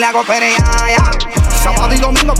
le hago perea. Sábado y domingo.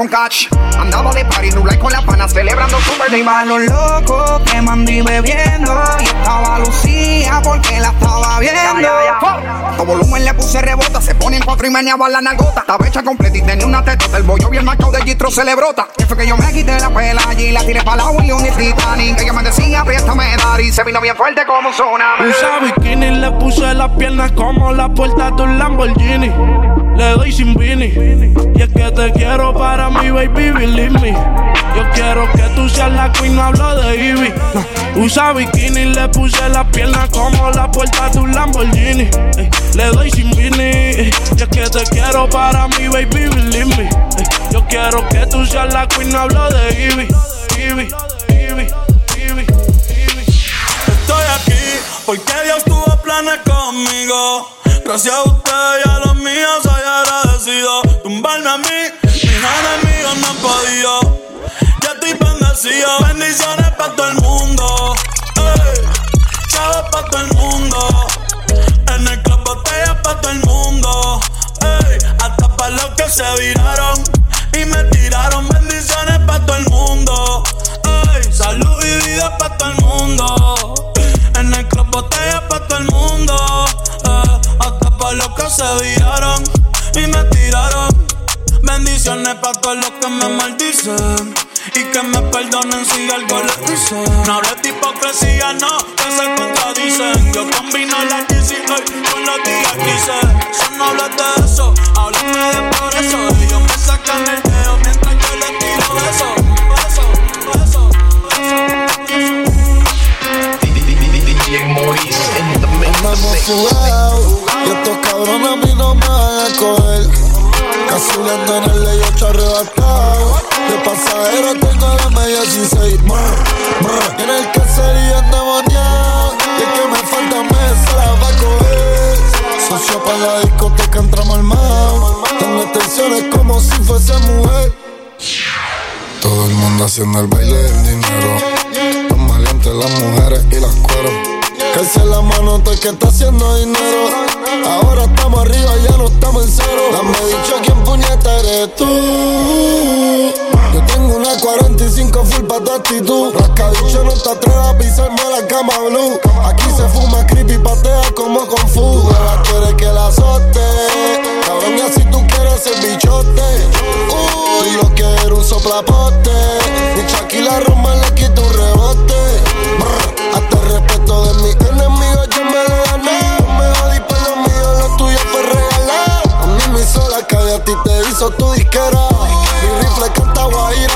Con catch. Andaba de party, nula con las panas, celebrando su birthday. Malos locos que mandí bebiendo. Y estaba Lucía porque la estaba viendo. A volumen le puse rebota. Se pone en cuatro y meneaba la nalgota. Estaba hecha completa y tenía una tetota. El bollo bien marcado de Gistro se le brota. Que fue que yo me quité la pela allí. La tiré para la William y Titanic. Ella me decía, apriétame, dar. Y se vino bien fuerte como un tsunami. Usa bikini, le puse las piernas como la puerta de un Lamborghini. Le doy sin vini. Y es que te quiero para mi baby, believe me. Yo quiero que tú seas la queen, no hablo de Ivy. Usa bikini, le puse las piernas como la puerta de un Lamborghini. le doy sin vini. Y es que te quiero para mi baby, believe me. yo quiero que tú seas la queen, no hablo de Ivy. Ivy, Ivy, Ivy, Ivy. Estoy aquí porque Dios tuvo planes conmigo. Gracias a usted y a los míos soy agradecido. Tumbarme a mí, mis enemigos no han podido. Ya estoy bendecido. Bendiciones para todo el mundo. Ey, chavos para todo el mundo. En el club botellas para todo el mundo. Hasta para los que se viraron y me tiraron. Bendiciones para todo el mundo. Salud y vida para todo el mundo. En el club para todo el mundo los que se viraron y me tiraron. Bendiciones para todos los que me maldicen. Y que me perdonen si algo les hice. No hables de hipocresía, no, que se contradicen. Yo combino la DC con los días que hice. Eso no hablas de eso, háblame de por eso. Ellos me sacan el dedo mientras yo les tiro eso. Eso, eso, eso, DJ Maurice in the mix. Y estos cabrones a mí no me van a coger. Casi huyendo en el ley 8 arrebatado. De pasajero tengo la media 16. En el caserío endemoniado. Y es que me falta meses, la va a coger. Socio para la discoteca entramos al mar. Tengo tensiones como si fuese mujer. Todo el mundo haciendo el baile del dinero. Tan valientes las mujeres y las cueros. Calce la mano, estoy que está haciendo dinero. Ahora estamos arriba, ya no estamos en cero. Dame dicho quién puñeta eres tú. Yo tengo una 45 full pa' tu actitud. Rascadicho no te atrevas a pisarme la cama blue. Aquí se fuma creepy, patea como con fu. La quieres que la azote. Cabrón, si tú quieres ser bichote. Uy, lo quiero un soplapote. Dicho aquí la Roma hizo tu disquera. Mi rifle canta guaira,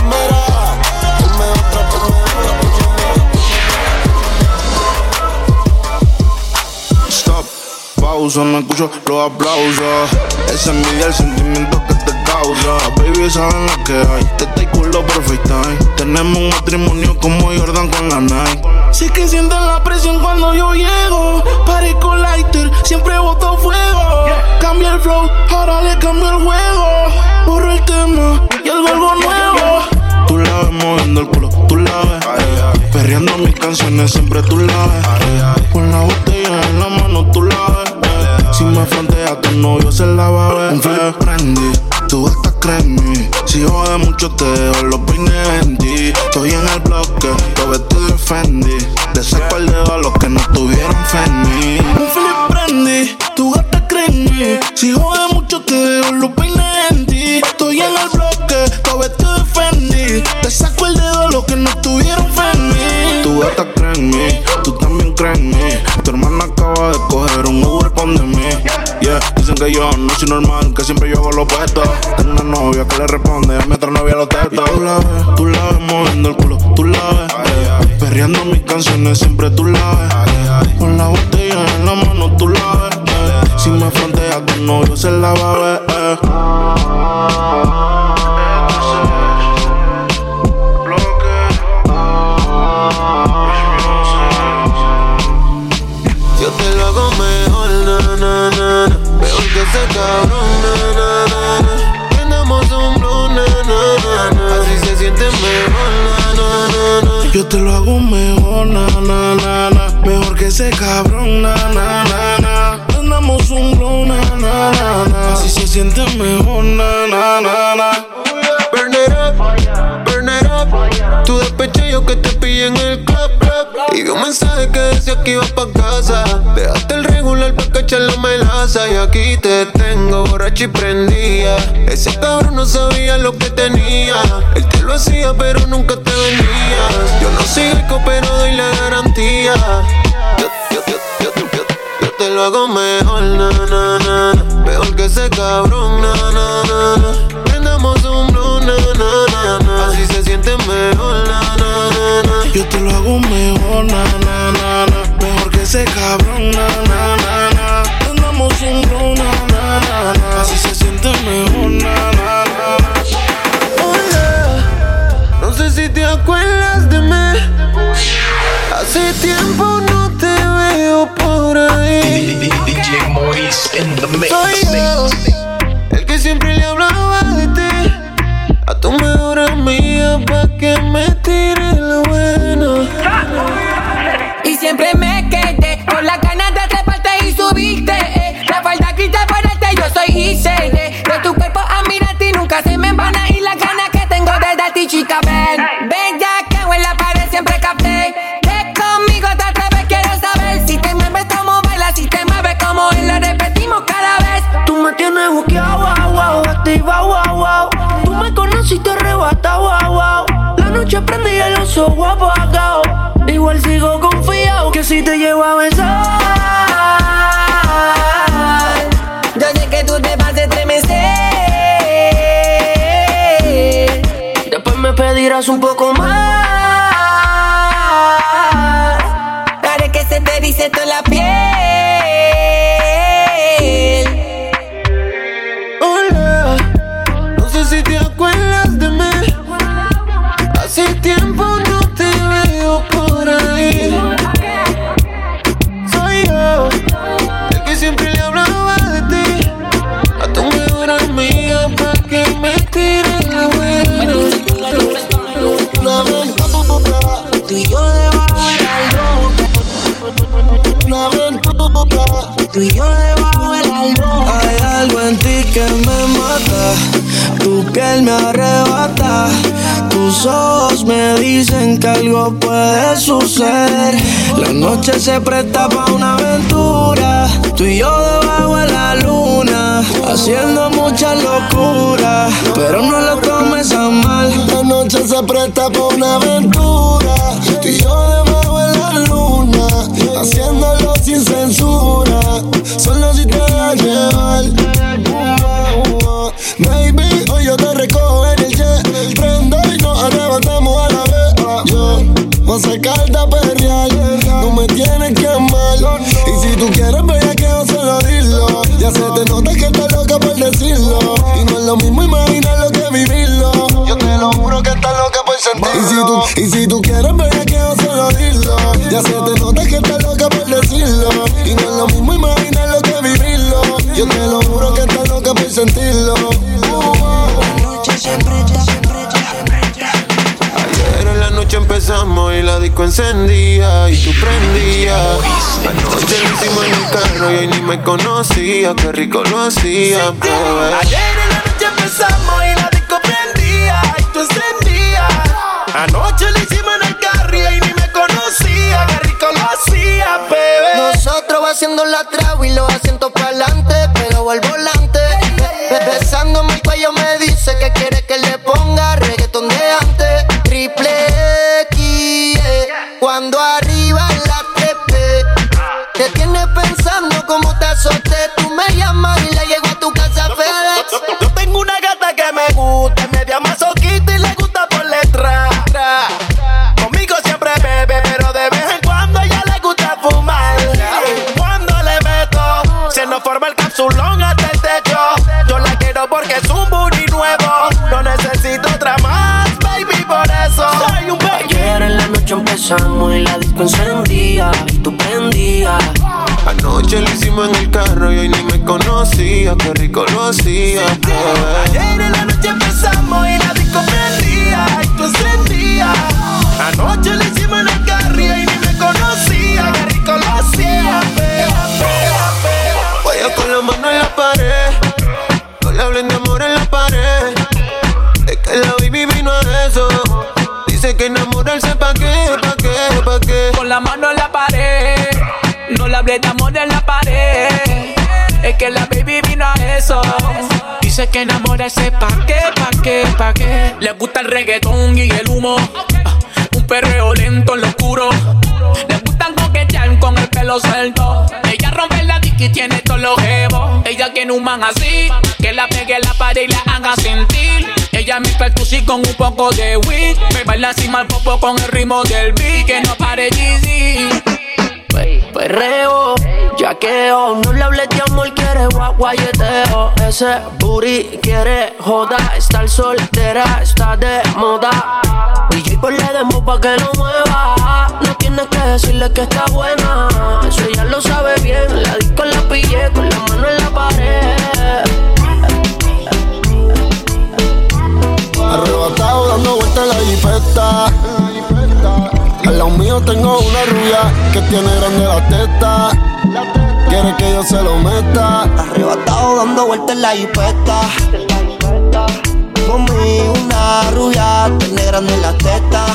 en mera. Stop, pausa, no escucho los aplausos. Ese envidia, el sentimiento que te causa. Baby, saben lo que hay. Te estoy culo por FaceTime. Tenemos un matrimonio como Jordan con la Nike. Sí que sienten la presión cuando yo llego. Parezco lighter, siempre fuego. Cambia el flow, ahora le cambio el juego. Borro el tema y el algo nuevo. Tú la ves moviendo el culo, tú la ves. Perreando mis canciones, siempre tú la ves. Con la botella en la mano, tú la ves. Si me frontea tu novio, se la va a ver. Un flip prendí, tú crees mí. Si jode mucho, te dejo los peines en ti. Estoy en el bloque, todo vestido de Fendi. Saco el dedo a los que no tuvieron fe en mí. Un flip prendí, en mí. Si jode mucho, te dejo los peines en ti. Estoy en el bloque, todo vestido de Fendi. Le saco el dedo a los que no tuvieron fe en mí. Tu gata cree en mí, tú también crees en mí. Tu hermana acaba de coger un Uber con de mí. Yeah, dicen que yo no soy normal, que siempre yo hago lo opuesto. Tengo una novia que le responde a mi otra novia los tetos. Tú la ves, tú la ves moviendo el culo, tú la ves. Perreando mis canciones, siempre tú la ves. Con la botella en la mano, tú la ves. Si me frontea con novio, se la va a ver. Dejaste el regular pa' cachar la melaza. Y aquí te tengo borracho y prendía. Ese cabrón no sabía lo que tenía. Él te lo hacía, pero nunca te venías. Yo no soy rico, pero doy la garantía. Yo, te lo hago mejor, na, na, na. Mejor que ese cabrón, na, na, na. Prendamos un blue, na, na, na. Así se siente mejor, na, na, na. Yo te lo hago mejor, na, na. Ese cabrón, na, na, na, na. Prendamos un blow, na, na, na, na. Así se siente mejor, na, na, na, na. Hola, no sé si te acuerdas de mí. Hace tiempo no te veo por ahí. DJ Maurice in the mix. Me tienes buqueado, wow, wow, activa, wow, wow. Tú me conociste arrebata, wow, wow. La noche prendí y los ojos apagados. Igual sigo confiado que si te llevo a besar. Yo sé que tú te vas a estremecer. Después me pedirás un poco más. Tú y yo debajo de la luna. Hay algo en ti que me mata, tu piel me arrebata, tus ojos me dicen que algo puede suceder. La noche se presta para una aventura, tú y yo debajo de la luna, haciendo mucha locura, pero no lo tomes a mal. La noche se presta para una aventura. Tú y yo debajo de la luna, haciéndolo sin censura. Solo si te dejas llevar. Baby, hoy yo te recojo en el jet. Prendo y nos arrebatamos a la vez. Yo voy a sacarte a perrear. No me tienes que amar. Y si tú quieres que yo solo dilo. Ya se te nota que estás loca por decirlo. Disco encendía y tú prendías. Anoche lo hicimos en el carro y hoy ni me conocía, qué rico lo hacía, bebé. Ayer en la noche empezamos y la disco prendía y tú encendías. Anoche lo hicimos en el carro y ni me conocía. Qué rico lo hacía, bebé. Nosotros haciendo la traba y los asientos para adelante, pero al volante. Be- Besándome el cuello me dice que quiere que le ponga y la disco encendía y tú prendías. Anoche lo hicimos en el carro y hoy ni me conocía, qué rico lo hacía. Ayer en la noche empezamos y la disco prendía y tú encendías. Anoche lo hicimos en el carro y hoy ni me conocía, qué rico lo hacía. Vaya con la mano en la pared, no le hablen de amor en la pared. Es que la baby vino a eso, dice que enamorarse pa' qué. Le hablé amor en la pared. Es que la baby vino a eso. Dice que enamorarse pa' qué, pa' qué, pa' qué. Le gusta el reggaetón y el humo. Ah, un perreo lento en lo oscuro. Le gustan coquetear con el pelo suelto. Ella rompe la dick y tiene todos los jebos. Ella tiene un man así. Que la pegue en la pared y la haga sentir. Ella me percusí con un poco de weed. Me baila encima el popo con el ritmo del beat. Que no pare Jeezy. Perreo, yaqueo, no le hables de amor, quiere guayeteo. Ese booty quiere joda, estar soltera, está de moda. DJ por le demo pa' que lo mueva. No tienes que decirle que está buena, eso ya lo sabe bien. La disco la pillé con la mano en la pared. Arrebatado dando vueltas la jipeta. Al lado mío tengo una rubia que tiene grande la teta. Quiere que yo se lo meta. Arrebatado dando vueltas en la jipeta. Conmigo una rubia tiene grande la teta.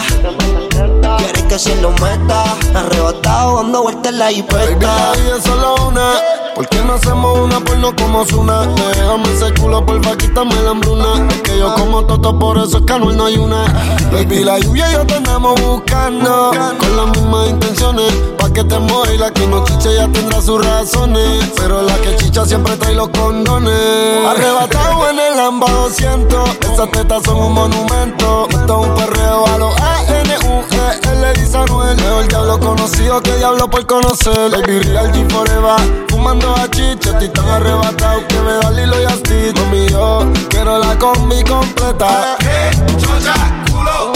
Quiere que se lo meta. Arrebatado dando vueltas en la Baby, jipeta. la solo una. ¿Por qué no hacemos una porno como Zuna? Déjame ese culo, porfa, quítame la hambruna. Es que yo como toto, por eso es que no hay una. Baby, la lluvia y yo te andamos buscando. Con las mismas intenciones. Pa' que te mueva y la que no chicha ya tendrá sus razones. Pero la que chicha siempre trae los condones. Arrebatado en el Lamba 200. Esas tetas son un monumento. Esto es un perreo a los A-N-U-E-L, dice Anuel. Mejor diablo conocido que diablo por conocer. Baby, real G forever. Fumando a chicha, estoy tan arrebatado que me da Lilo y Asti. Mami, yo quiero la combi completa.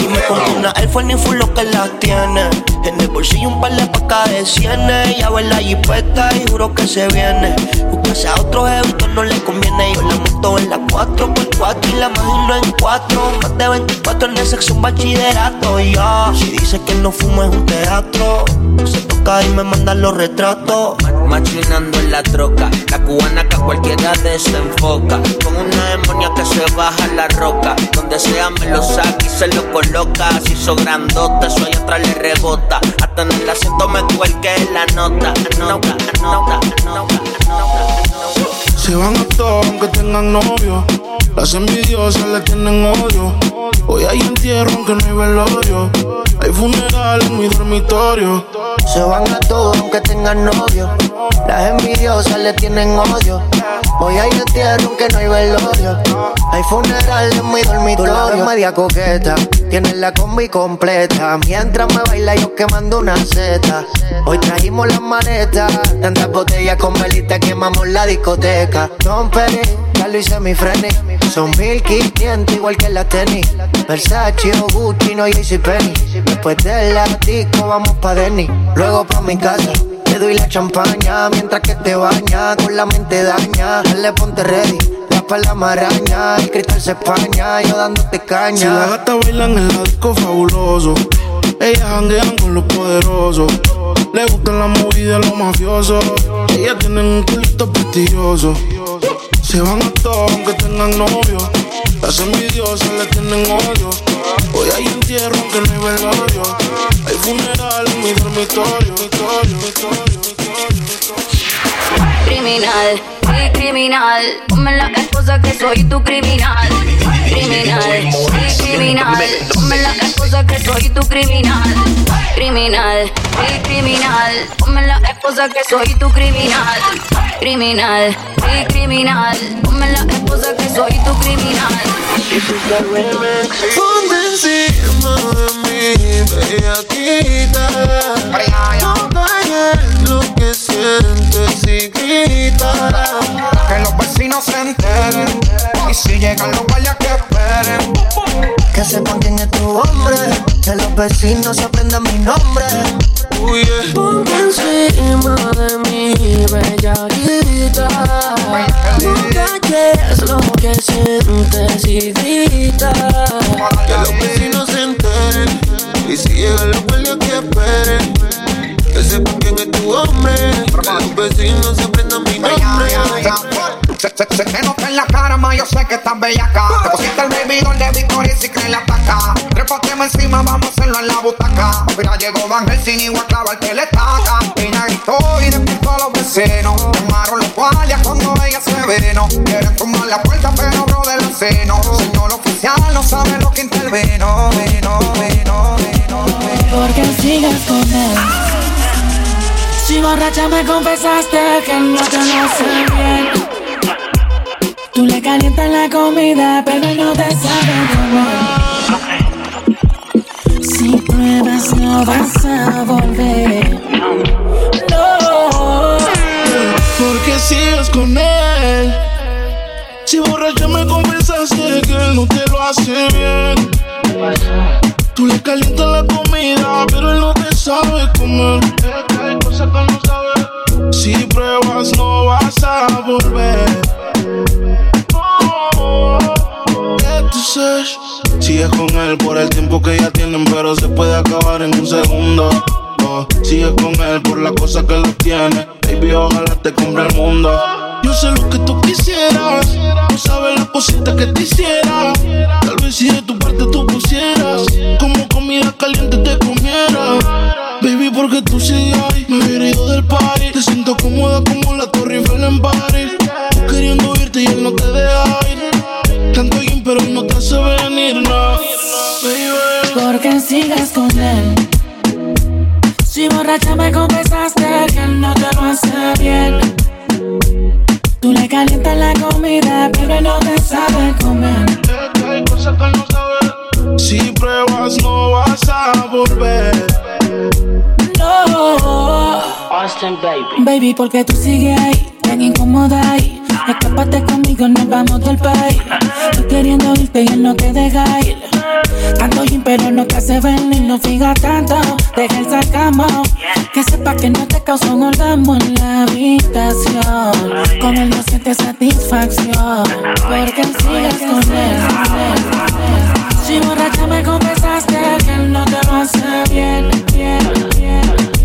Dime por qué una Force ni full lo que las tiene. En el bolsillo un par de pacas de cienes. Ya ver la jipeta y juro que se viene. Buscarse a otro jevito no le conviene. Yo la monto en la 4x4 y la imagino en 4. Más de 24 en el sexo un bachillerato. Ya, si dice que no fumo es un teatro. Se toca y me mandan los retratos. Machinando en la troca, la cubana que a cualquiera desenfoca. Con una demonia que se baja la roca. Donde sea me lo saca y se lo coloca. Si hizo grandota, allá atrás le rebota. Hasta en el asiento me que la nota. Se van a todos aunque tengan novio. Las envidiosas le tienen odio. Hoy hay entierro aunque no hay velorio. Hay funeral en mi dormitorio. Se van a todos aunque tengan novio. Las envidiosas le tienen odio. Hoy hay entierro aunque no hay velorio. Hay funeral en mi dormitorio. Tú media coqueta. Tienes la combi completa. Mientras me baila yo quemando una seta. Hoy trajimos las manetas. Tantas botellas con velita quemamos la discoteca. Don Penny, ya lo hice mi freni. Son 1500 igual que la tenis. Versace o Gucci, no Penny. Después de la disco vamos pa' Denny. Luego pa' mi casa. Te doy la champaña mientras que te baña. Con la mente daña. Dale, ponte ready. La espalda maraña. El cristal se españa. Yo dándote Si la caña. gata bailan en el disco fabuloso. Ellas janguean con los poderosos. Le gustan las movidas de los mafiosos. Ellas tienen un culto prestigioso. Se van a todos aunque tengan novio. Las envidiosas le tienen odio. Hoy hay entierro aunque no hay velorio. Hay funeral en mi dormitorio. Criminal, criminal. Ponme la esposa que soy tu criminal. Criminal, criminal. Ponme la esposa que soy tu criminal. Criminal, criminal. Ponme la esposa que soy tu criminal. Criminal, criminal. Ponme la esposa que soy tu criminal. Encima de mí, bellaquita. No calles lo que sientes y grita. Que los vecinos se enteren. Y si llegan los guayas que esperen. Que sepan quién es tu hombre. Que los vecinos se aprendan mi nombre. Uy, yeah. Ponte encima de mi bellaquita No calles lo que sientes y grita Que los vecinos se enteren. Y si llegan los guardias que esperen. Que sepan quién es tu hombre. Que los vecinos se aprendan mi nombre. Se, se, se te nota en la cara, maya yo sé que estás bellaca. Te pusiste el baby de Victoria y si creen la ataca. Trépateme encima, vamos a hacerlo en la butaca. Mira, llegó Van sin igual clava el que le taca. Pina gritó y despertó a los vecinos. Llamaron los guardias cuando ella se veno. Quieren tumbar la puerta, pero bro del seno. Señor oficial no sabe lo que veno, Porque sigues con él. Si borracha me confesaste que no te lo hace bien. Tú le calientas la comida, pero no te sabe comer. Si pruebas, no vas a volver. No. Porque sigues con él. Si borracha me confesaste que él no te lo hace bien. Tú le calientas la comida, pero él no te sabe comer. Si pruebas, no vas a volver. Sigues con él por el tiempo que ya tienen, pero se puede acabar en un segundo. Sigues con él por la cosa que lo tiene. Baby, ojalá te compre el mundo. Yo sé lo que tú quisieras. Tú sabes las cositas que te hiciera. Tal vez si de tu parte tú pusieras. Como comida caliente te comiera. Baby, porque tú sigues ahí. Me hubiera ido del party. Te siento cómoda como la Torre Eiffel en París. queriendo irte y él no te deja ir. Tanto bien, pero no te hace venir, no. Baby. Porque sigues con él. Si borracha me confesaste que no te lo hace bien. Tú le calientas la comida, pero no te sabe comer. Hay cosas. Si pruebas, no vas a volver. Baby. Porque tú sigues ahí, tan incómoda ahí. Escápate conmigo, nos vamos del país. Tú queriendo irte y él no te deja ir. Tanto gym, pero no te hace venir, no fija tanto. Deja el sarcasmo. Que sepa que no te causó un orgasmo en la habitación. Con él no sientes satisfacción. Porque sigues con él. Si borracha me confesaste que no te lo hace bien, bien, bien.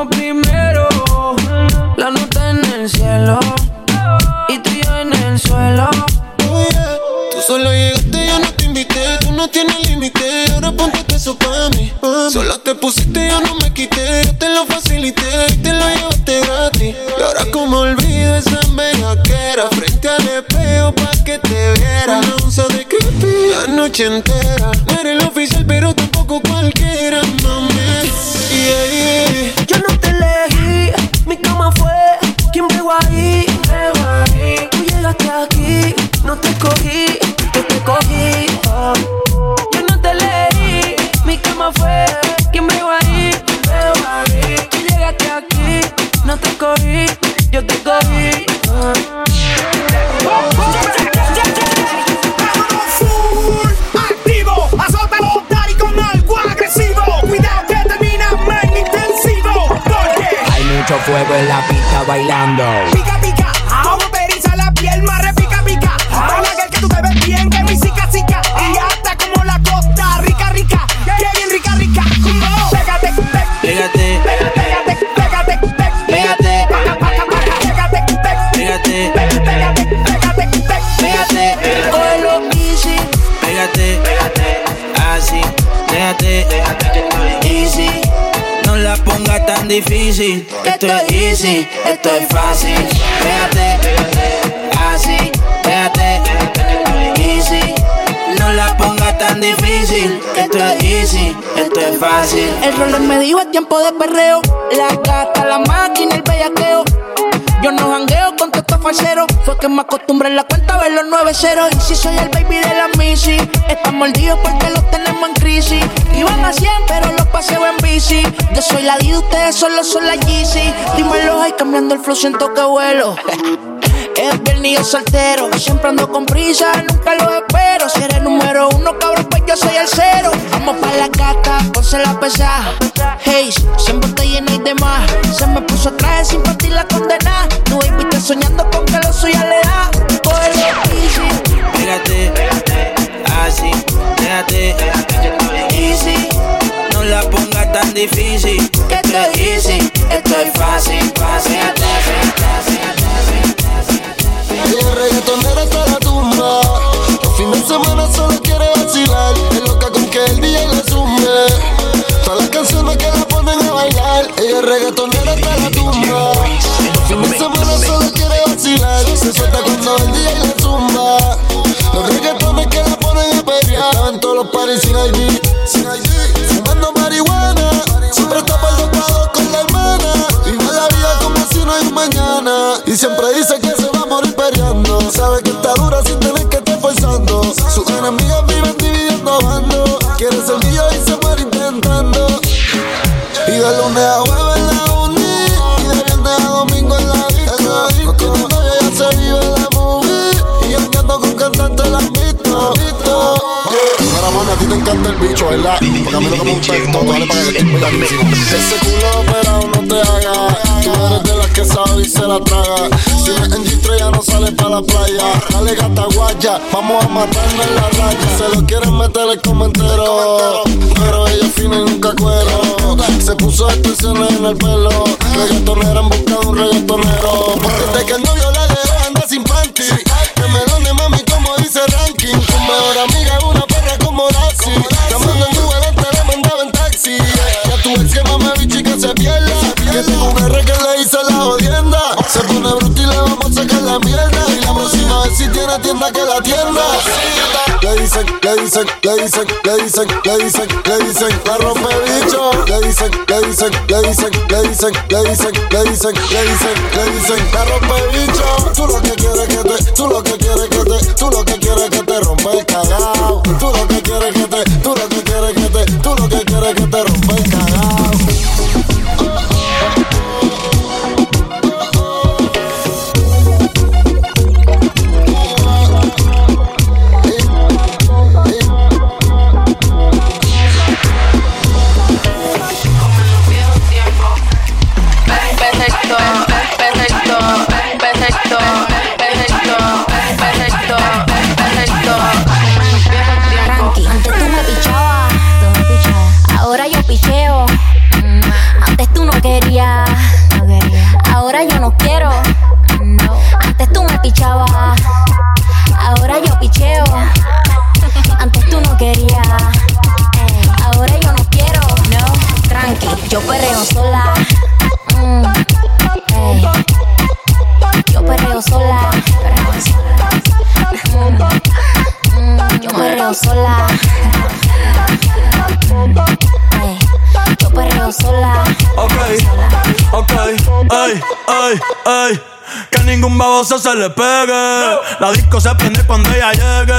fuimos primero. La nota en el cielo y tú y yo en el suelo. Oh, yeah. Tú solo llegaste, yo no te invité. Tú no tienes límite. Ahora ponte eso para mí. Solo te pusiste, yo no me quité. Yo te lo facilité y te lo llevaste gratis. Y ahora, como olvido esa bellaquera, frente al espejo pa' que te viera. No usa de creepy la noche entera. No eres el oficial, pero tampoco cualquiera, mami. Yeah, yeah. la pista bailando. difícil. Esto es easy, esto es fácil. Pégate, así, pégate, easy. No la pongas tan difícil. Esto es easy, esto es fácil. El rol me dijo el tiempo de perreo. La gata, la máquina, el bellaqueo. Yo no jangueo que me acostumbré en la cuenta a ver los 9-0. Y si soy el baby de la Missy, están mordidos porque los tenemos en crisis. Iban a 100, pero los paseo en bici. Yo soy la D, ustedes solo son la Yeezy. Dímelo, ahí cambiando el flow, siento que vuelo. Es viernes yo soltero, siempre ando con prisa, nunca lo espero. Si eres número uno, cabrón, pues yo soy el cero. Vamos pa' la gata, ponse la pesa. Hey, siempre te llena y demás. Se me puso traje sin partir la condena. Tu baby soñando con que lo suya le da. Cógelo easy. Pégate, así, déjate, déjate easy. No la pongas tan difícil. Que estoy easy, estoy fácil, fácil, fácil. Ella reggaetonera hasta la tumba. Los fines de semana solo quiere vacilar. Es loca con que el día le sume. Todas las canciones que la ponen a bailar. Ella es reggaetonera hasta la tumba. Los fines de semana solo quiere vacilar. Se suelta cuando el día le zumba. Los reggaetones que la ponen a pelear. Estaba en todos los paris sin ID. Sin ID. Fumando marihuana. Siempre está dos con la hermana. Vive la vida como si no hay mañana. Y siempre dice que se va peleando. Sabe que está dura sin tener que estar forzando. Sus enemigas viven dividiendo bandos. Quiere ser mío y se muere intentando. Y de lunes a jueves en la uni. Y de viernes a domingo en la disco. No ti te encanta el bicho, ¿verdad? Porque a mí lo que me gusta todo, dale para que pegadísimo. Ese culo operado no te haga. Tú eres de las que sabe y se la traga. Si no es en G3 ya no sale para la playa. Dale gata guaya, vamos a matarnos en la raya. Se lo quieren meter el comentero. Pero ella fina y nunca cuero. Se puso extensiones en el pelo. Reggaetonera en busca de un reggaetonero. Desde que el novio la tiene tienda que la tienda. Le dicen, le dicen, le dicen, le dicen, le dicen, le dicen, la rompe bicho. Le dicen, le dicen, le dicen, le dicen, le dicen, le dicen, le dicen, le dicen, la rompe bicho. Tú lo que quieres que te, tú lo que quieres que te, tú lo que quieres que te rompa el cagao. Tú lo que quieres que te, tú lo que quieres que te, tú lo que quieres que te rompa yo perreo sola. Mm, ey. Yo perreo sola. Mm, mm, Yo perreo sola. Ey, Yo perreo sola. Ok, ok, ay, ay, ay. Que ningún baboso se le pegue. La disco se prende cuando ella llegue.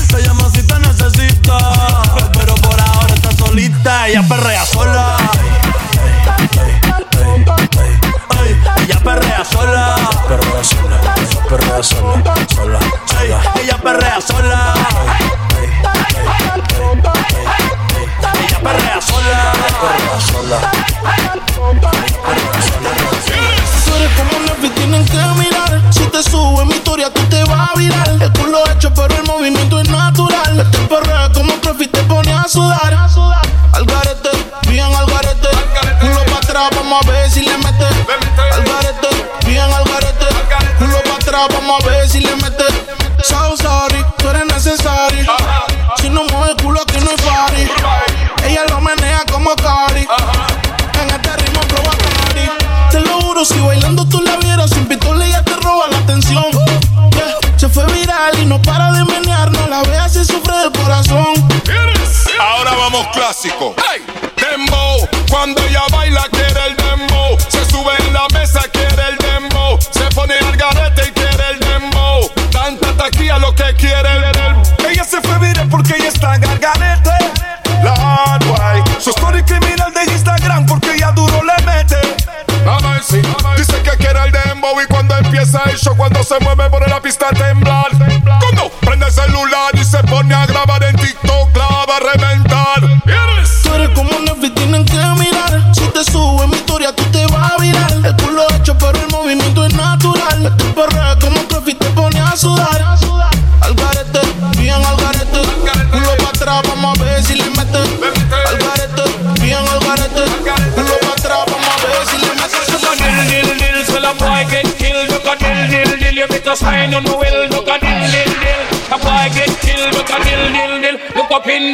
Necesita. Pero por ahora está solita. Ella perrea sola. Ella perrea sola. Perrea sola. Perrea sola. Sola. Ella perrea sola. Ella perrea sola. Perrea sola. consulado. tóxico.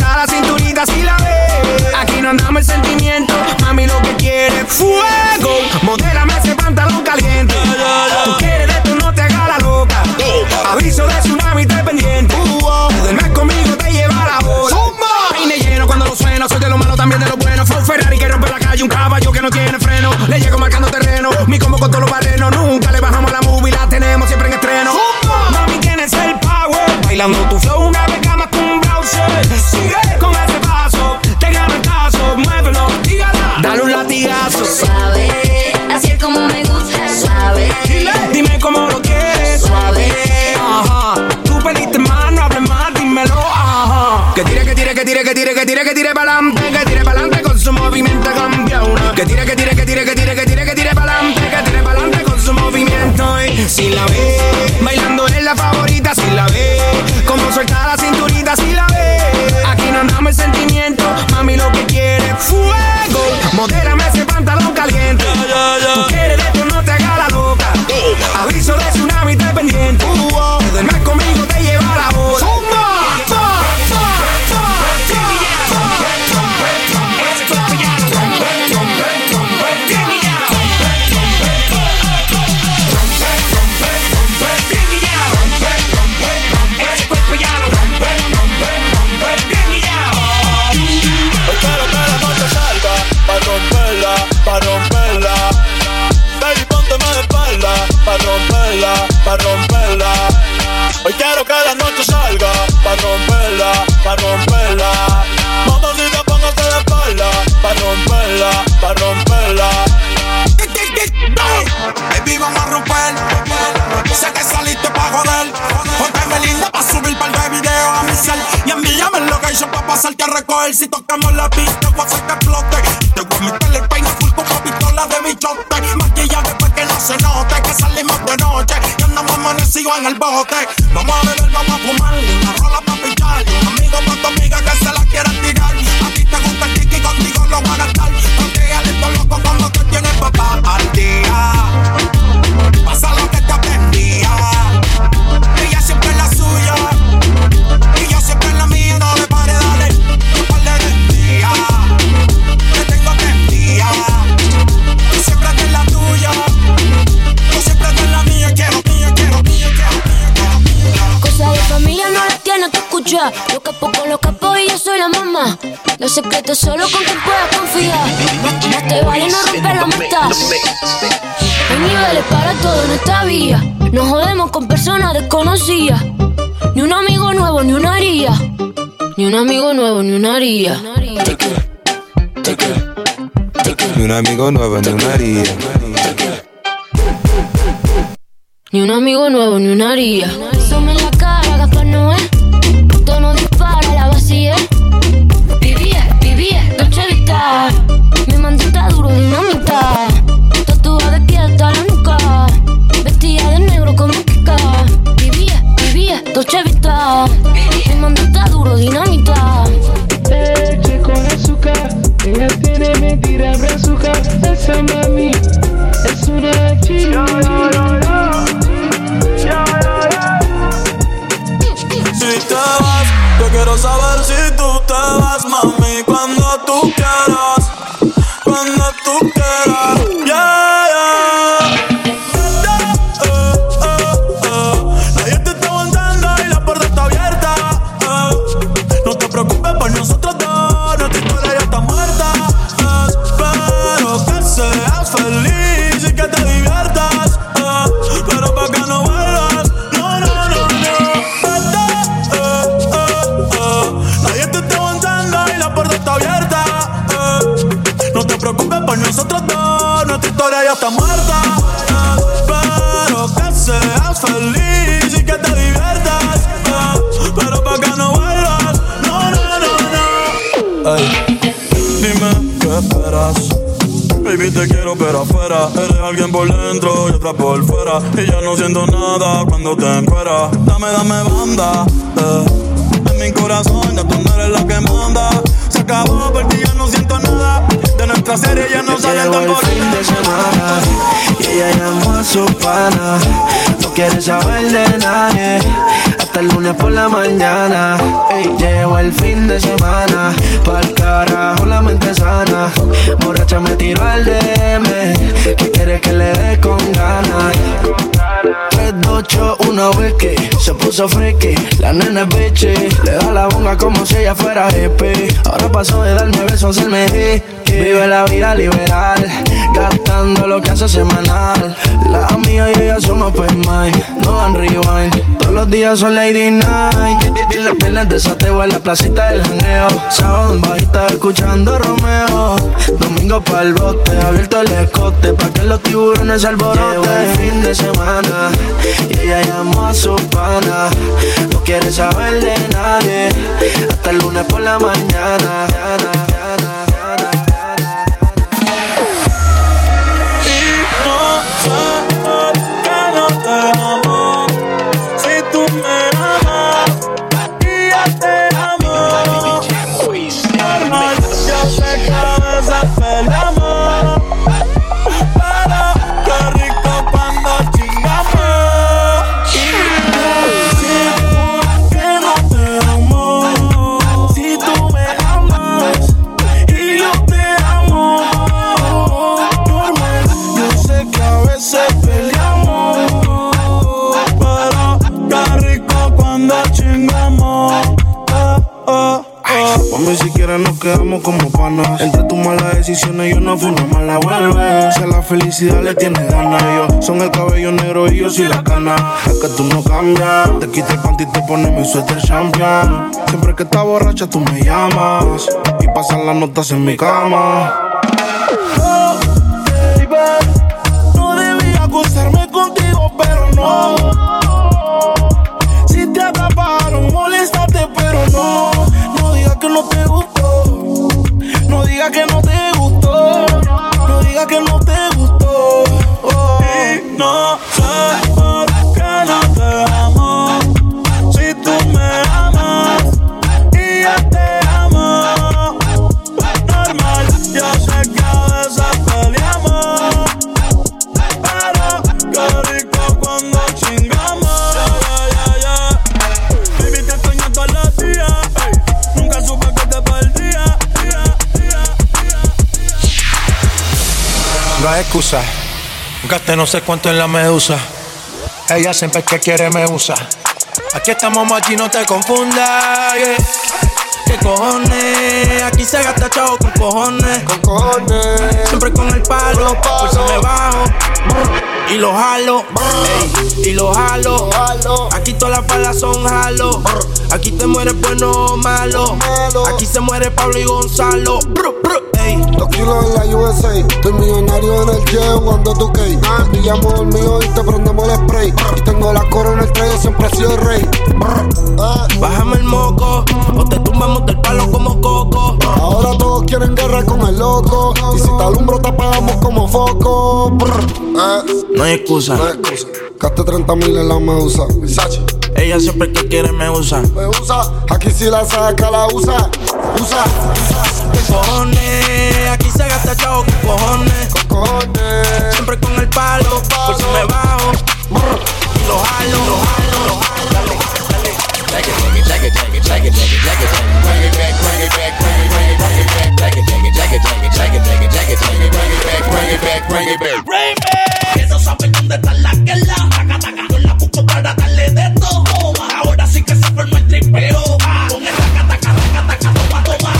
la cinturita, si la ve aquí no andamos el sentimiento, mami lo que quiere fuego, modélame ese pantalón caliente, tú quieres de esto no te hagas la loca, aviso de tsunami te pendiente, duermes conmigo te lleva la bola, peine lleno cuando lo suena, soy de lo malo también de lo bueno, fue un Ferrari que rompe la calle, un caballo que no tiene freno, le llego marcando terreno, mi como con todos los barrenos, nunca le bajamos la movie, la tenemos siempre en estreno, mami tienes el power, bailando tu flow tire, que tire, pa'lante, que tire pa'lante con su movimiento cambia una, que tire, que tire, Si tocamos la pista, voy a que explote. Te voy a meter el peine full con pistola de bichote. Maquilla después que no se note. Que salimos de noche y andamos amanecidos en el bote. Vamos a beber, vamos a fumar. Para todo en esta vía. No jodemos con personas desconocidas. Ni un amigo nuevo, ni una haría. Ni un amigo nuevo, ni una haría. Ni un amigo nuevo, ni una haría. Ni un amigo nuevo, ni una haría. Dolce Vita. Mi mandita duro, dinamita. Leche con azúcar, ella tiene mentira brazuca. Esa mami es una china. Si te vas, yo quiero saber si tú te vas, mami, cuando tú quieras, cuando tú quieras. No siento nada cuando te encueras. Dame, dame banda eh. En mi corazón ya tú no eres la que manda. Se acabó porque ya no siento nada. De nuestra serie ya no sale tan el fin de semana Y ella llamó a su pana. No quiere saber de nadie Hasta el lunes por la mañana. Ey, Llegó el fin de semana Pa'l carajo la mente sana. Borracha me tiró al DM Que quiere que le dé con ganas 3, 2, 8, una vez que se puso friki La nena es bichi Le da la bonga como si ella fuera hippie. Ahora pasó de darme besos a hacerme hickey Vive la vida liberal Gastando lo que hace semanal. La amiga y ella son open mind No dan rewind Los días son lady night. Las piernas de sateo en la placita del janeo Sábado en bajita escuchando Romeo. Domingo pa'l bote Abierto el escote Pa' que los tiburones se alboroten. Fin de semana Y ella llamó a su pana. No quiere saber de nadie Hasta el lunes por la mañana yo no fui una mala vuelve. Si a la felicidad le tienes ganas, yo son el cabello negro y yo soy la cana. Es que tú no cambias. Te quita el panty y te pones mi suéter champion. Siempre que estás borracha tú me llamas y pasan las notas en mi cama. Oh, baby, no debía acostarme contigo, pero no. Excusa. Gasté no sé cuánto en la medusa. Ella siempre que quiere me usa. Aquí estamos aquí no te confundas. yeah. ¿Qué cojones? Aquí se gasta chavo con cojones. Con cojones. Siempre con el palo. Por eso me bajo. Y lo jalo. ey, y lo jalo. Aquí todas las balas son jalo. Aquí te mueres bueno o malo. Aquí se muere Pablo y Gonzalo. Dos kilos en la USA, estoy millonario en el jet jugando tu cake. Te pillamos el mío y te prendemos el spray. Y tengo la corona en el tren, siempre he sido el rey. Bájame el moco, o te tumbamos del palo como coco. Ahora todos quieren guerra con el loco. Y si te alumbro, te apagamos como foco. Brr. Eh, No hay excusa. no hay excusa. Gaste 30 mil en la medusa. Versace. Ella siempre que quiere me usa. Me usa, aquí si la saca, la usa. Usa, ¿Qué cojones? Aquí se gasta chavo con cojones. Siempre con el palo, por si me bajo. Y lo jalo, lo jalo, lo jalo. Eso sabe dónde está la que la taca, taca. La busco para darle de todo. Ahora sí que se forma el tripeo. Con el taca, taca, taca, taca, toma.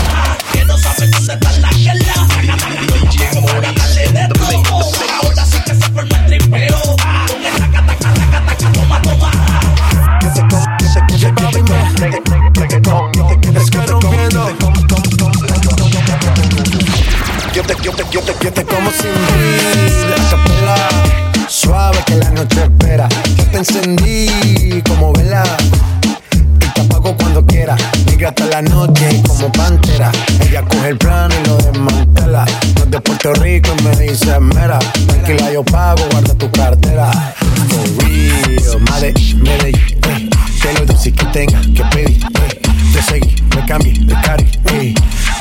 Eso sabe dónde está la la taca. Yo para darle de todo. Ahora sí que se forma el tripeo. Con el taca, taca, toma, toma. Es que rompiendo. Yo te, yo te, yo te, yo te como sin vida, capela. Suave que la noche espera. Yo te encendí como vela. Y te apago cuando quiera. Migra hasta la noche como pantera. Ella coge el plano y lo desmantela. No de Puerto Rico y me dice mera. Tranquila, yo pago, guarda tu cartera. For real, madre, eh. Te lo si que tenga que pedir, eh. Te seguí, me cambié de cari, eh.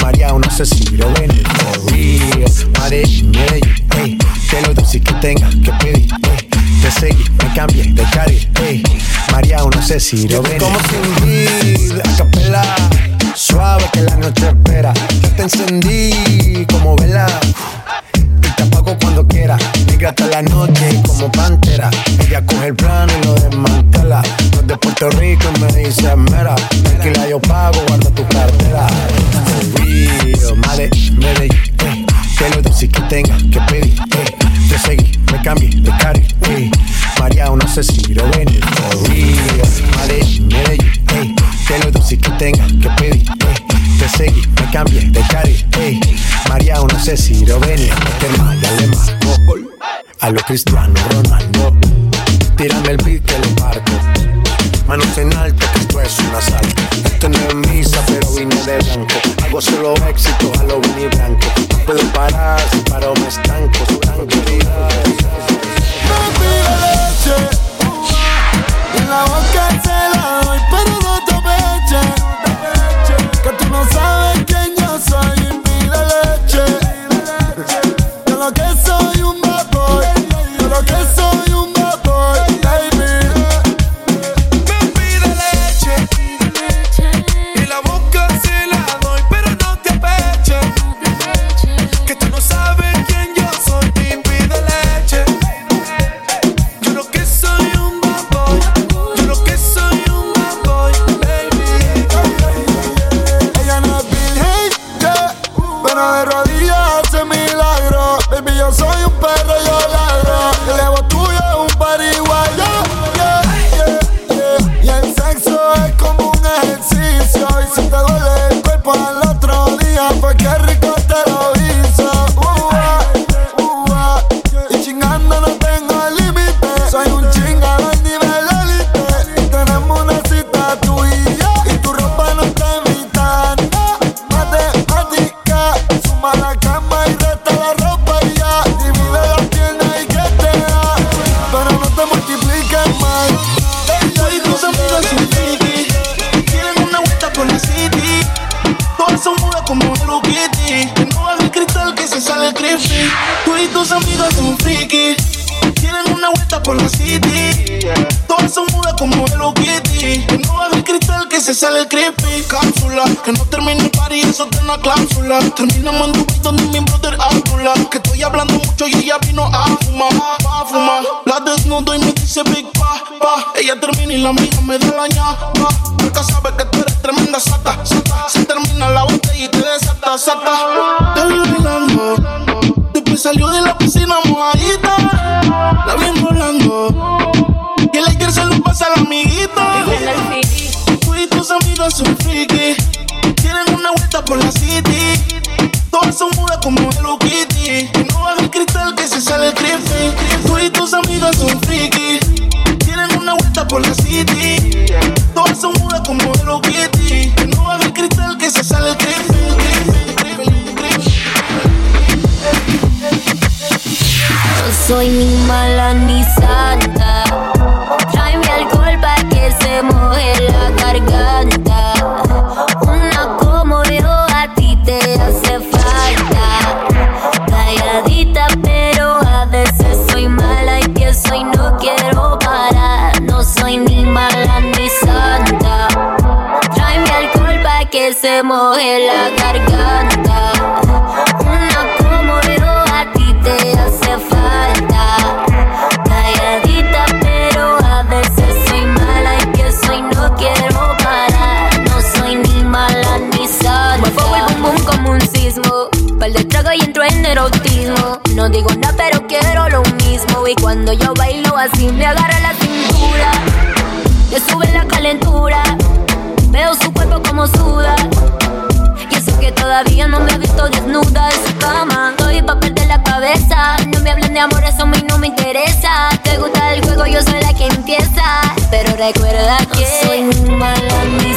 María, no sé si lo ven, for real. Madre, Medellín, eh. Te lo doy si que tenga que pedir, eh. Te seguí, me cambié de cari, eh. María, no sé si lo ven. Como vida, a capela. Suave que la noche espera. Yo te encendí como vela y te apago cuando quiera. Migra hasta la noche como pantera. Ella coge el plano y lo desmantela. No es de Puerto Rico y me dice mera. Tranquila, yo pago, guarda tu cartera. Real, madre, Medellín, eh. Te lo doy si que tenga que pedir, eh. Te seguí, me cambié de cari, eh. María, no sé si lo ven. For real, madre, Medellín, eh. Te lo doy si que tenga que pedir, eh. Te seguí, me cambié de cari, eh. María, no sé si lo ven. Que maya le marco a lo Cristiano Ronaldo. Tírame el beat que le parto. Manos en alto, que esto es un asalto. Esto no misa, pero vine de blanco. Solo éxito, lo vini blanco. Puedo parar, si me estanco. Sale creepy. Cápsula, la garganta. Una como yo a ti te hace falta. Calladita, pero a veces soy mala y pienso y no quiero parar. No soy ni mala ni santa. Muevo el bum bum como un sismo. Par de trago y entro en erotismo. No digo nada, pero quiero lo mismo. Y cuando yo bailo así, me agarra la cintura. Le sube la calentura. Veo su cuerpo como suda. Que todavía no me ha visto desnuda en su cama. Estoy pa' perder la cabeza. No me hablen de amor, eso a mí no me interesa. Te gusta el juego, yo soy la que empieza. Pero recuerda que soy muy mala mi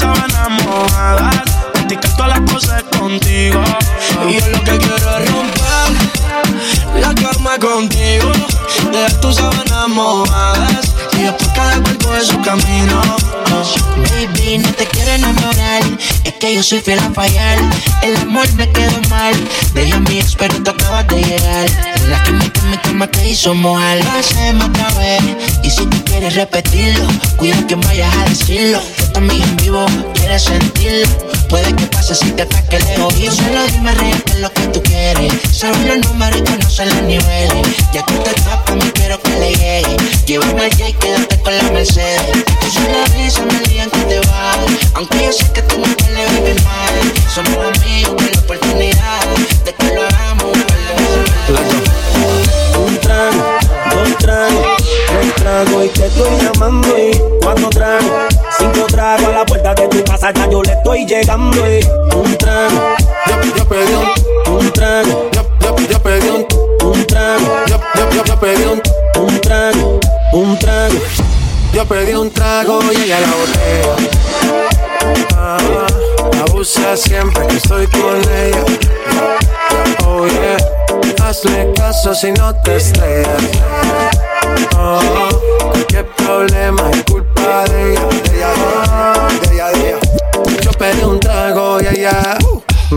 sábanas mojadas, practicar todas las cosas contigo. Y yo lo que quiero es romper la cama contigo. Dejar tus sábanas mojadas y después cada cual coge su camino. Que yo soy fiel a fallar. El amor me quedó mal. Deja a mi experto, acabas de llegar. La química mi cama te hizo mojar. Lo hacemos otra vez. Y si tú quieres repetirlo, cuida que vayas a decirlo. Tú también en vivo quieres sentirlo. Puede que pase si te ataque el oído. Solo dime real que es lo que tú quieres. Sabes los números y conoces los niveles. Ya que te tapas, me quiero que le llegue. Llévame al J, quédate con la Mercedes. Tú solo el día en que te vas. Aunque yo sé que tú no le vives mal. Somos amigos con la oportunidad de que lo hagamos. Un trago, dos tragos, tres tragos y te estoy llamando y cuatro tragos, cinco tragos a la puerta de tu casa ya yo le estoy llegando y un trago, yo, pedí un, un trago, yo, yo, yo pedí un, trago, yo, yo, yo pedí un, un trago, un trago, yo pedí un trago y ella la botella. Ah, abusa siempre que estoy con ella. Oh yeah, hazle caso si no te estrellas. Oh, qué problema es culpa de ella, ella, de ella, de. Yo pedí un trago y ella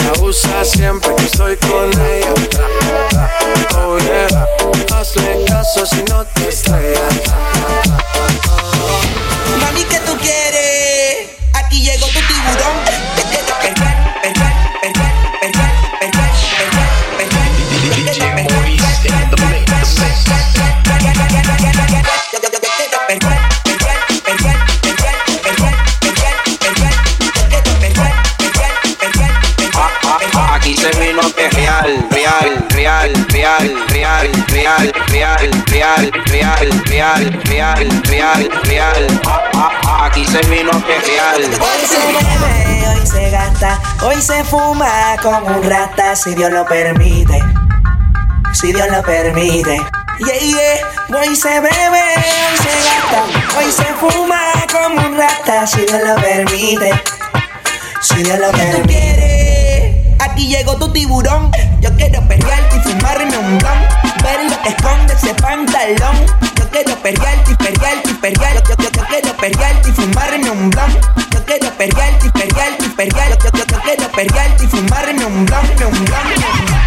La usa siempre que estoy con ella. Oh yeah, hazle caso si no te estrellas. Mami, ¿qué tú quieres? Aquí llegó tu tiburón. Que real, real, real, real, real, real, real, real, real, real, real, real, real. Aquí se vino que real. Hoy se bebe, hoy se gasta, hoy se fuma como un rata, si Dios lo permite. Si Dios lo permite. Yeah, yeah. Hoy se bebe, hoy se gasta, hoy se fuma como un rata, si Dios lo permite. Si Dios lo permite. Aquí llegó tu tiburón. Yo quiero perrearte y fumarme un blon. Ver lo que esconde ese pantalón. Yo quiero perrearte y perrearte y perrearte. Yo, yo, yo quiero perrearte y fumarme un blon. Yo quiero perrearte y perrearte y perrearte. Yo, yo, yo quiero perrearte y fumarme un blon, un blon.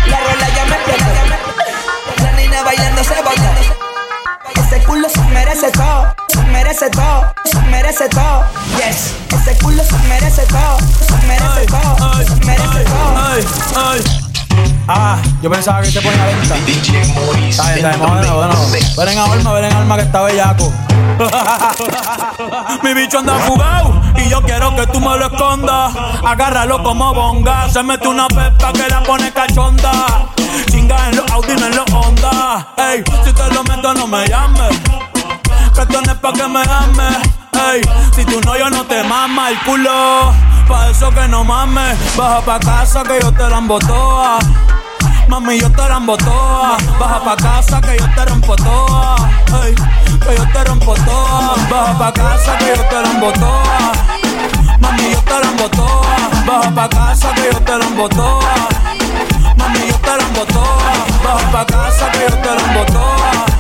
La rola ya me explotó. La nena bailando se botó. Ese culo se merece todo, merece todo, se merece todo. Yes, ese culo se merece todo, se merece todo, se merece todo. Ay, ay. Ah, Yo pensaba que se ponía lenta. Está bien, está bien, bueno, bueno. Ven en alma, ven en alma que está bellaco. Mi bicho anda fugado y yo quiero que tú me lo escondas. Agárralo como bonga. Se mete una pepa que la pone cachonda. Chinga en los Audi, en los Honda. Ey, si te lo meto, no me llames. Que esto no es pa' que me ames. Ey, si tú no, yo no te mama el culo. Pa' eso que no mames. Baja pa' casa que yo te la toa. Mami, yo te rambo toa. Baja pa' casa que yo te rompo toa. Ey, que yo te rompo toa. Baja pa' casa que yo te rambo toa. Mami, yo te rambo toa. Baja pa' casa que yo te rambo toa. Mami, yo te rambo toa. Baja pa' casa que yo te rambo toa.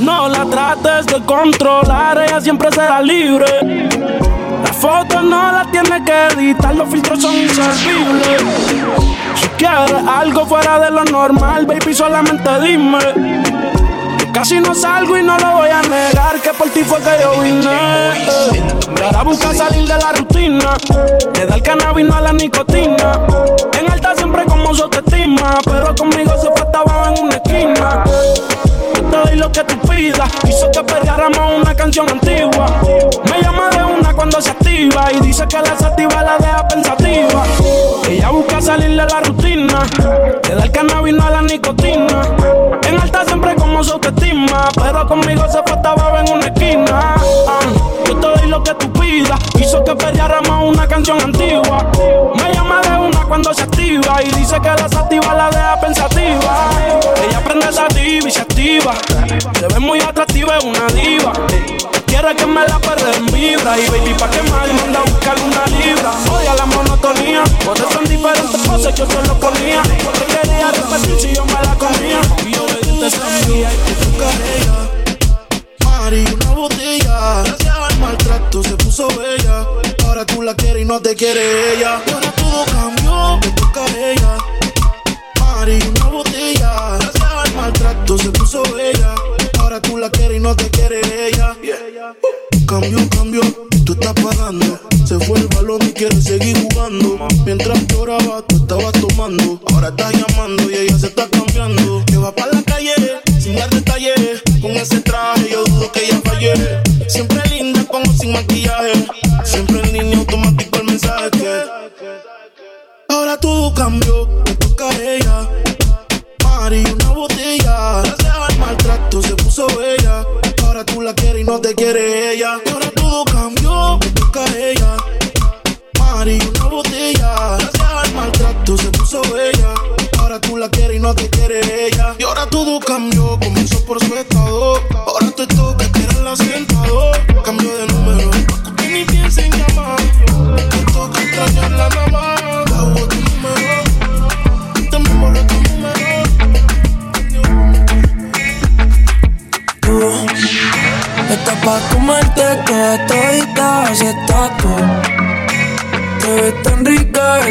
No la trates de controlar, ella siempre será libre. Las fotos no las tiene que editar, los filtros son inservibles. Si quieres algo fuera de lo normal, baby, solamente dime. Casi no salgo y no lo voy a negar, que por ti fue que yo vine. Ahora busca salir de la rutina, le da el cannabis no a la nicotina. En alta siempre como su estima, pero conmigo se faltaba en una esquina te doy lo que tú pidas. Hizo que perdiéramos una canción antigua. Me llama de una cuando se activa y dice que la sativa la deja pensativa. Ella busca salir de la rutina, le da el cannabis a la nicotina. En alta siempre como su autoestima, pero conmigo se faltaba en una esquina. yo te doy lo que tú pidas. Hizo que perdiéramos una canción antigua. Me llama de una cuando se activa y dice que la sativa la deja pensativa. Se activa. Se ve muy atractiva, es una diva. Quiere que me la perre en vibra. Y baby, pa' que más manda a buscar una libra. Odia la monotonía. Por eso en diferentes cosas yo te lo ponía. Te quería repetir si yo me la comía. Y yo le di y tú ella. Mari, una botella. Gracias al maltrato se puso bella. Ahora tú la quieres y no te quiere ella. Ahora todo cambió, me toca ella. Mari, una botella maltrato se puso bella. Ahora tú la quieres y no te quiere ella. Cambio, cambio, tú estás pagando. Se fue el balón y quiere seguir jugando. Mientras lloraba, tú estabas tomando. Ahora estás llamando y ella se está cambiando. Que va para la calle, sin dar detalles. Con ese traje, yo dudo que ella falle. Siempre linda, como sin maquillaje. Siempre en línea automático el mensaje. Ahora todo cambió, me toca a ella y una botella. Gracias al maltrato se puso bella. Ahora tú la quieres y no te quiere ella. Ahora todo cambió, me toca ella. Mari, una botella. Gracias al maltrato se puso bella. Ahora tú la quieres y no te quiere ella. Y ahora todo cambió, comenzó por su estado. Ahora te toca la sentado. Cambio de número, que ni piensa en llamar.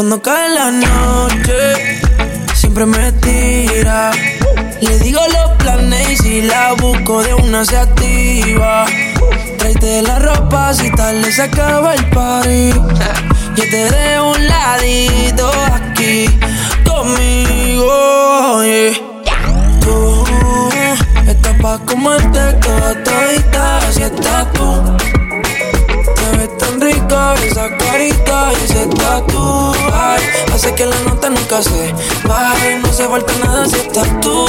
Cuando cae la noche, siempre me tira. Le digo los planes y si la busco de una se activa. Tráete la ropa si tal le se acaba el party. Yo te dejo un ladito aquí conmigo. Tú estás pa' comerte toda todita, así estás tú. Ves tan rica esa carita y ese tatu. Ay, hace que la nota nunca se baje, no se falta nada si estás tú.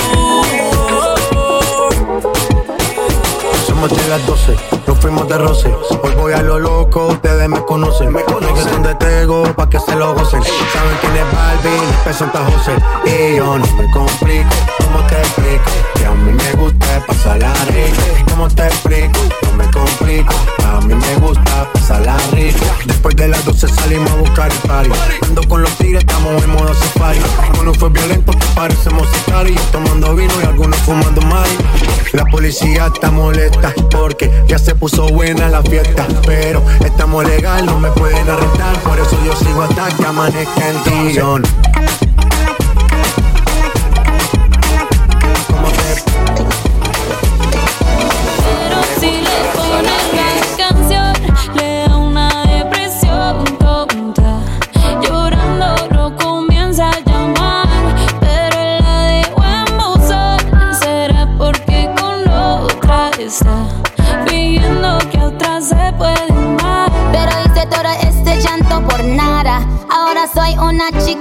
Somos de las 12, nos fuimos de roce. Hoy voy a lo loco, ustedes me conocen. Me conocen donde tengo pa' que se lo gocen. Saben quién es Balvin, es Santa José. Y yo no me complico, ¿cómo te explico? Que a mí me gusta pasar la rica. ¿Cómo te explico? No me A mí me gusta pasarla rica. Después de las 12 salimos a buscar el party. Ando con los tigres, estamos en modo safari. Uno fue violento, parecemos y Tomando vino y algunos fumando mari. La policía está molesta porque ya se puso buena la fiesta. Pero estamos legal, no me pueden arrestar. Por eso yo sigo hasta que amanezca en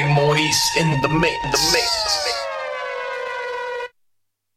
DJ Maurice in the mix. The mix.